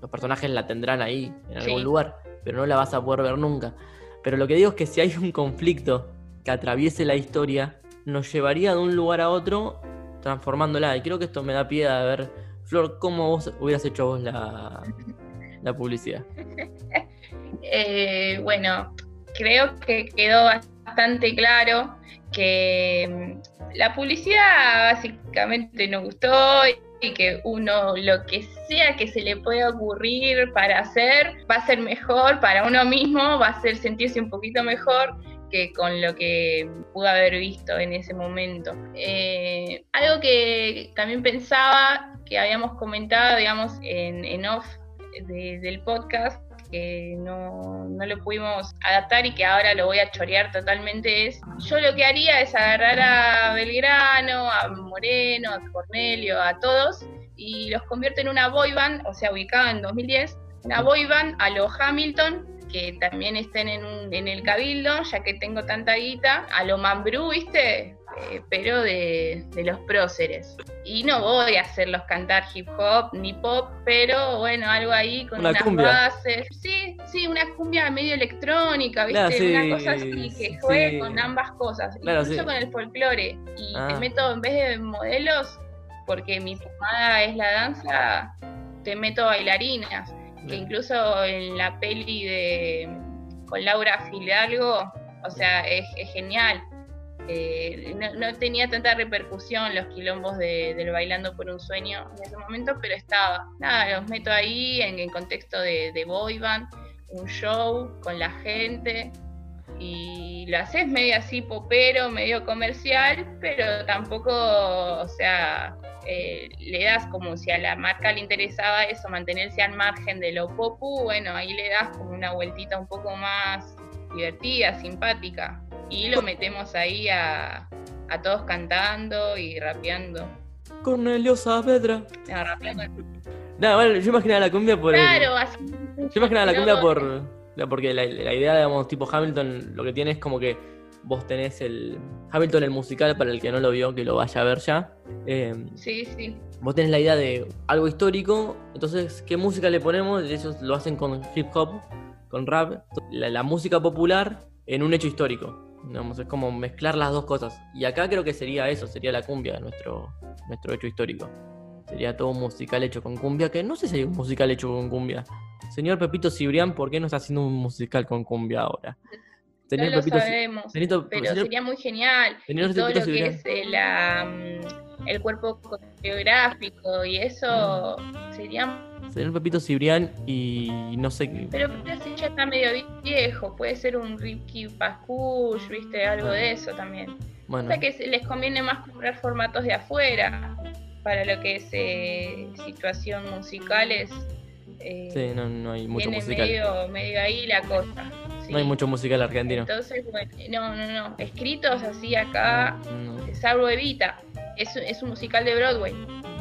[SPEAKER 3] Los personajes la tendrán ahí, en algún lugar, pero no la vas a poder ver nunca. Pero lo que digo es que si hay un conflicto que atraviese la historia, nos llevaría de un lugar a otro transformándola. Y creo que esto me da pie a ver, Flor, cómo vos hubieras hecho vos la, la publicidad.
[SPEAKER 2] Eh, bueno, creo que quedó bastante claro que la publicidad básicamente no gustó y que uno lo que sea que se le pueda ocurrir para hacer va a ser mejor para uno mismo, va a hacer sentirse un poquito mejor que con lo que pudo haber visto en ese momento. Eh, algo que también pensaba, que habíamos comentado, digamos, en off del podcast, que no, no, lo pudimos adaptar y que ahora lo voy a chorear totalmente es, yo lo que haría es agarrar a Belgrano, a Moreno, a Cornelio, a todos y los convierto en una boy band, o sea, ubicada en 2010, una boy band a lo Hamilton, que también estén en, en el cabildo, ya que tengo tanta guita, a lo Mambrú, ¿viste? Eh, pero de, los próceres. Y no voy a hacerlos cantar hip hop ni pop, pero bueno, algo ahí con unas bases. Sí, sí, una cumbia medio electrónica, ¿viste? una cosa así que juegue con ambas cosas, incluso con el folclore. Y te ah. meto, en vez de modelos, porque mi fumada es la danza, te meto bailarinas. Que incluso en la peli de con Laura Fidalgo, o sea, es genial eh, no, tenía tanta repercusión los quilombos de, del Bailando por un Sueño en ese momento, pero estaba. Nada, los meto ahí en, contexto de, de boy un show con la gente y lo haces medio así popero, medio comercial, pero tampoco, o sea, eh, le das como si a la marca le interesaba eso, mantenerse al margen de lo popu, bueno, ahí le das como una vueltita un poco más divertida, simpática y lo metemos ahí a, a todos cantando y rapeando.
[SPEAKER 3] Cornelio Saavedra.
[SPEAKER 2] No, rapeando.
[SPEAKER 3] No, bueno, yo imaginaba la cumbia por.
[SPEAKER 2] Claro, así.
[SPEAKER 3] Yo imaginaba la cumbia por. Porque la, la idea, digamos, tipo Hamilton, lo que tiene es como que vos tenés el. Hamilton, el musical, para el que no lo vio, que lo vaya a ver ya. eh,
[SPEAKER 2] Sí, sí.
[SPEAKER 3] vos tenés la idea de algo histórico, entonces, ¿qué música le ponemos? Ellos lo hacen con hip hop, con rap, la, la música popular en un hecho histórico. Digamos, es como mezclar las dos cosas. Y acá creo que sería eso, sería la cumbia, nuestro, nuestro hecho histórico. Sería todo un musical hecho con cumbia, que no sé si hay un musical hecho con cumbia. Señor Pepito Cibrián, ¿por qué no está haciendo un musical con cumbia ahora?
[SPEAKER 2] No lo sabemos, pero
[SPEAKER 3] señor-
[SPEAKER 2] sería muy genial.
[SPEAKER 3] señor
[SPEAKER 2] todo
[SPEAKER 3] Pepito
[SPEAKER 2] lo que es la, mm, el cuerpo coreográfico y eso sería...
[SPEAKER 3] Señor Pepito Cibrián y no sé qué.
[SPEAKER 2] Pero ese ya está medio viejo, puede ser un Ricky Pascuch, viste, algo de eso también.
[SPEAKER 3] Bueno,
[SPEAKER 2] O sea que les conviene más comprar formatos de afuera para lo que es eh, situación musicales. eh,
[SPEAKER 3] sí, no, no hay mucho musical.
[SPEAKER 2] medio, medio ahí la cosa. Sí.
[SPEAKER 3] No hay mucho musical argentino.
[SPEAKER 2] Entonces, bueno, no, no, no. Escritos así acá,
[SPEAKER 3] No.
[SPEAKER 2] Salvo Evita. Es, es un musical de Broadway.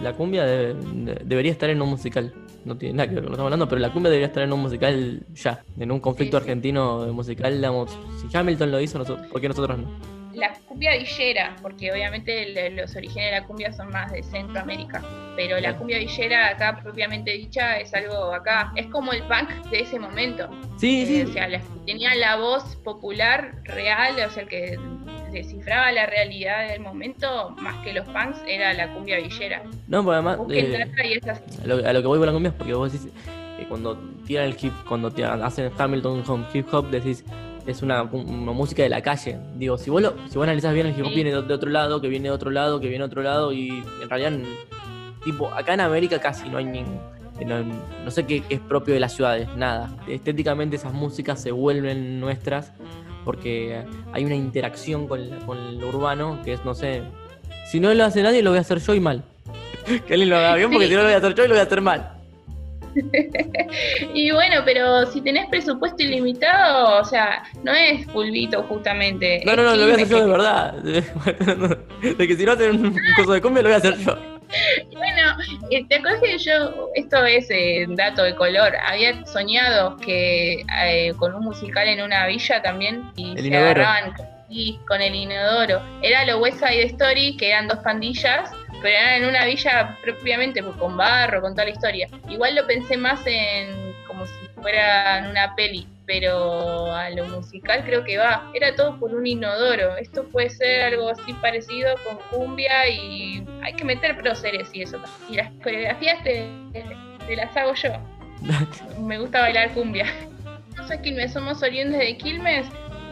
[SPEAKER 3] La cumbia debe- de- debería estar en un musical. No tiene nada que ver con lo que estamos hablando, pero la cumbia debería estar en un musical ya. En un conflicto
[SPEAKER 2] Sí, sí.
[SPEAKER 3] argentino de musical, digamos, si Hamilton lo hizo, nosotros, ¿por qué nosotros no?
[SPEAKER 2] La cumbia villera, porque obviamente los orígenes de la cumbia son más de Centroamérica. Pero la cumbia villera acá propiamente dicha es algo acá. Es como el punk de ese momento.
[SPEAKER 3] Sí,
[SPEAKER 2] Eh,
[SPEAKER 3] sí.
[SPEAKER 2] O sea, la- tenía la voz popular real, o sea, el que descifraba la realidad del momento, más que los punks, era la cumbia villera.
[SPEAKER 3] No, porque además,
[SPEAKER 2] Busquen
[SPEAKER 3] eh,
[SPEAKER 2] y es así.
[SPEAKER 3] a, lo, a lo que voy con la cumbia es porque vos decís, eh, cuando tiran el hip, cuando te hacen Hamilton con hip hop, decís, es una, una música de la calle. Digo, si vos, lo, si vos analizás bien, el hip hop viene de, de otro lado, que viene de otro lado, que viene de otro lado, y en realidad, tipo, acá en América casi no hay ningún. No, no sé qué, qué es propio de las ciudades, nada. Estéticamente esas músicas se vuelven nuestras porque hay una interacción con, la- con lo urbano que es, no sé, si no lo hace nadie, lo voy a hacer yo y mal. que alguien lo haga bien porque
[SPEAKER 2] Sí.
[SPEAKER 3] si no lo voy a hacer yo y lo voy a hacer mal.
[SPEAKER 2] Y bueno, pero si tenés presupuesto ilimitado, o sea, no es pulvito justamente.
[SPEAKER 3] No, no, no, lo voy a hacer yo de verdad. De que si no hacen un coso de cumbia, lo voy a hacer yo.
[SPEAKER 2] Bueno, eh, ¿te acuerdas que yo, esto es eh, dato de color, había soñado que eh, con un musical en una villa también y
[SPEAKER 3] El
[SPEAKER 2] se
[SPEAKER 3] inodoro.
[SPEAKER 2] agarraban y con el inodoro. Era lo West Side Story, que eran dos pandillas, pero eran en una villa propiamente, pues, con barro, con toda la historia. Igual lo pensé más en como si fuera en una peli, pero a lo musical creo que va. Era todo por un inodoro. Esto puede ser algo así parecido con cumbia y hay que meter próceres y eso. Y las coreografías te, te las hago yo. Me gusta bailar cumbia. No sé Quilmes, somos oriundes de Quilmes.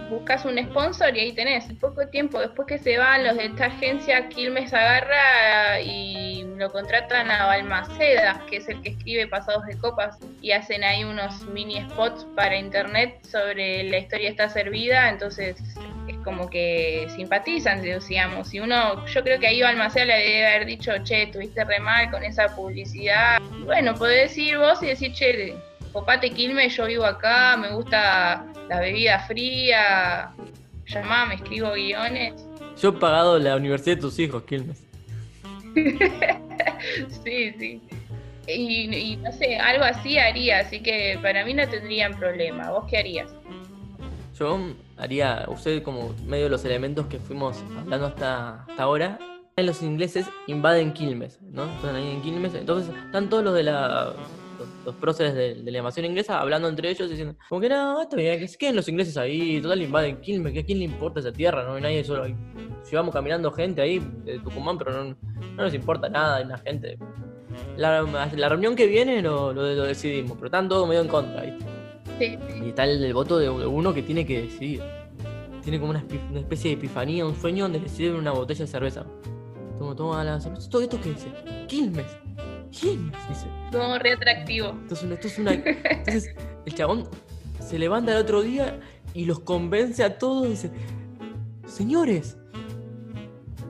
[SPEAKER 2] Buscas un sponsor y ahí tenés. Poco tiempo después que se van los de esta agencia, Quilmes agarra y lo contratan a Balmaceda, que es el que escribe Pasados de Copas, y hacen ahí unos mini spots para internet sobre la historia está servida. Entonces es como que simpatizan, digamos. Y uno, yo creo que ahí Balmaceda le debe haber dicho, che, estuviste re mal con esa publicidad. Bueno, podés ir vos y decir, che, Copate Quilmes, yo vivo acá, me gusta la bebida fría, llamá, me escribo guiones.
[SPEAKER 3] Yo he pagado la universidad de tus hijos, Quilmes.
[SPEAKER 2] sí, sí. Y, y no sé, algo así haría, así que para mí no tendrían problema. ¿Vos qué harías?
[SPEAKER 3] Yo haría, usé como medio de los elementos que fuimos hablando hasta, hasta ahora. Los ingleses invaden Quilmes, ¿no? Están ahí en Quilmes, entonces están todos los de la. Los, próceres de, de la invasión inglesa hablando entre ellos diciendo, como que no, está bien, que se queden los ingleses ahí, total invaden Quilmes, que a quién le importa esa tierra, no hay nadie solo ahí. Llevamos caminando gente ahí de Tucumán, pero no, no nos importa nada, y la gente. La, la reunión que viene lo, lo, lo decidimos, pero están todos medio en contra, ¿viste?
[SPEAKER 2] Sí,
[SPEAKER 3] Y está el, el voto de, uno que tiene que decidir. Tiene como una, una especie de epifanía, un sueño donde le sirven una botella de cerveza. Toma, toma la cerveza. ¿Todo esto qué dice? Quilmes. Dice.
[SPEAKER 2] como re atractivo.
[SPEAKER 3] Entonces, esto es una. Entonces, el chabón se levanta el otro día y los convence a todos. Dice: Señores,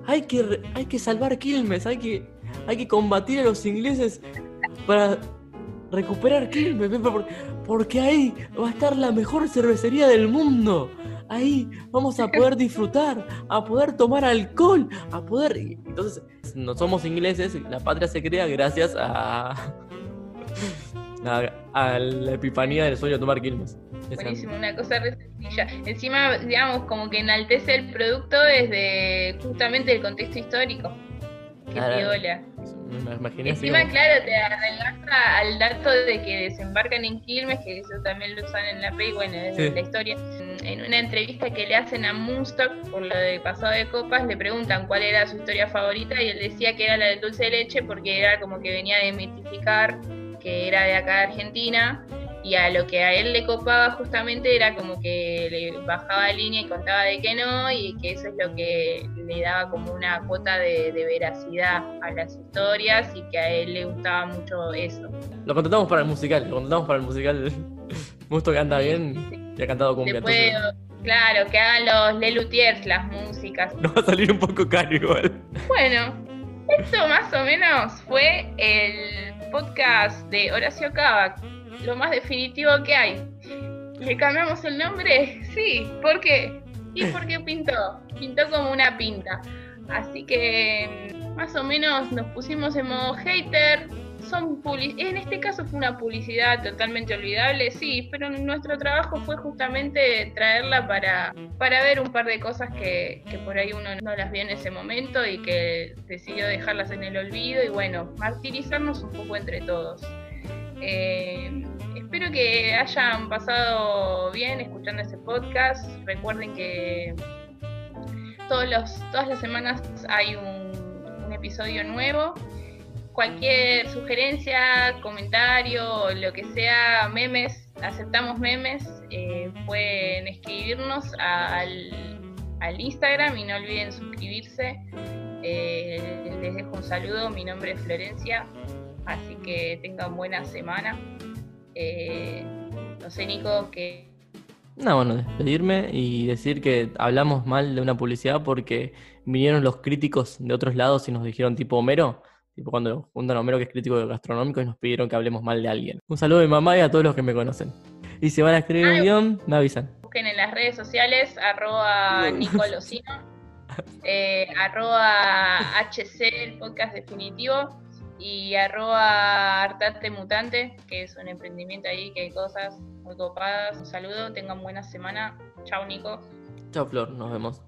[SPEAKER 3] hay que, hay que salvar Quilmes, hay que, hay que combatir a los ingleses para recuperar Quilmes, por- porque ahí va a estar la mejor cervecería del mundo. Ahí vamos a poder disfrutar, a poder tomar alcohol, a poder... Entonces, no somos ingleses, la patria se crea gracias a... a, a la epifanía del sueño de tomar Quilmes.
[SPEAKER 2] Buenísimo, una cosa re sencilla. Encima, digamos, como que enaltece el producto desde justamente el contexto histórico. Qué piola.
[SPEAKER 3] Me imaginé así
[SPEAKER 2] Encima,
[SPEAKER 3] como-
[SPEAKER 2] claro, te arreglaza al dato de que desembarcan en Quilmes, que eso también lo usan en la peli, bueno, en
[SPEAKER 3] Sí.
[SPEAKER 2] la historia. En una entrevista que le hacen a Moonstock por lo de pasado de copas, le preguntan cuál era su historia favorita y él decía que era la del dulce de leche porque era como que venía de mitificar que era de acá de Argentina y a lo que a él le copaba justamente era como que le bajaba línea y contaba de que no y que eso es lo que le daba como una cuota de, de veracidad a las historias y que a él le gustaba mucho eso.
[SPEAKER 3] Lo contratamos para el musical, lo contratamos para el musical. Justo que anda bien y ha cantado cumbia.
[SPEAKER 2] Después, claro, que hagan los Lelutiers las músicas.
[SPEAKER 3] nos va a salir un poco caro igual.
[SPEAKER 2] Bueno, esto más o menos fue el podcast de Horacio Cava, lo más definitivo que hay. ¿Le cambiamos el nombre? Sí, ¿por qué? Y porque pintó, pintó como una pinta. Así que mm, más o menos nos pusimos en modo hater. Son en este caso fue una publicidad totalmente olvidable, sí, pero nuestro trabajo fue justamente traerla para, para ver un par de cosas que, que por ahí uno no las vio en ese momento y que decidió dejarlas en el olvido y bueno, martirizarnos un poco entre todos. Eh, espero que hayan pasado bien escuchando este podcast. Recuerden que todos los, todas las semanas hay un, episodio nuevo. Cualquier sugerencia, comentario, lo que sea, memes, aceptamos memes, eh, pueden escribirnos al, al Instagram y no olviden suscribirse. Eh, les dejo un saludo, mi nombre es Florencia, así que tengan buena semana. Eh, no sé, Nico, que
[SPEAKER 3] No, bueno, despedirme y decir que hablamos mal de una publicidad porque vinieron los críticos de otros lados y nos dijeron tipo Homero, tipo cuando juntan a Homero que es crítico gastronómico y nos pidieron que hablemos mal de alguien. Un saludo mi mamá y a todos los que me conocen. Y si van a escribir un
[SPEAKER 2] Ay.
[SPEAKER 3] guion, me avisan.
[SPEAKER 2] busquen en las redes sociales, arroba Nicolosino, eh, arroba HC, el podcast definitivo, y arroba Artate Mutante, que es un emprendimiento ahí que hay cosas muy copadas. Un saludo, tengan buena semana. Chao, Nico.
[SPEAKER 3] Chao Flor, nos vemos.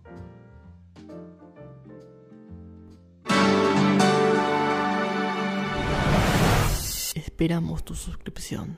[SPEAKER 1] Esperamos tu suscripción.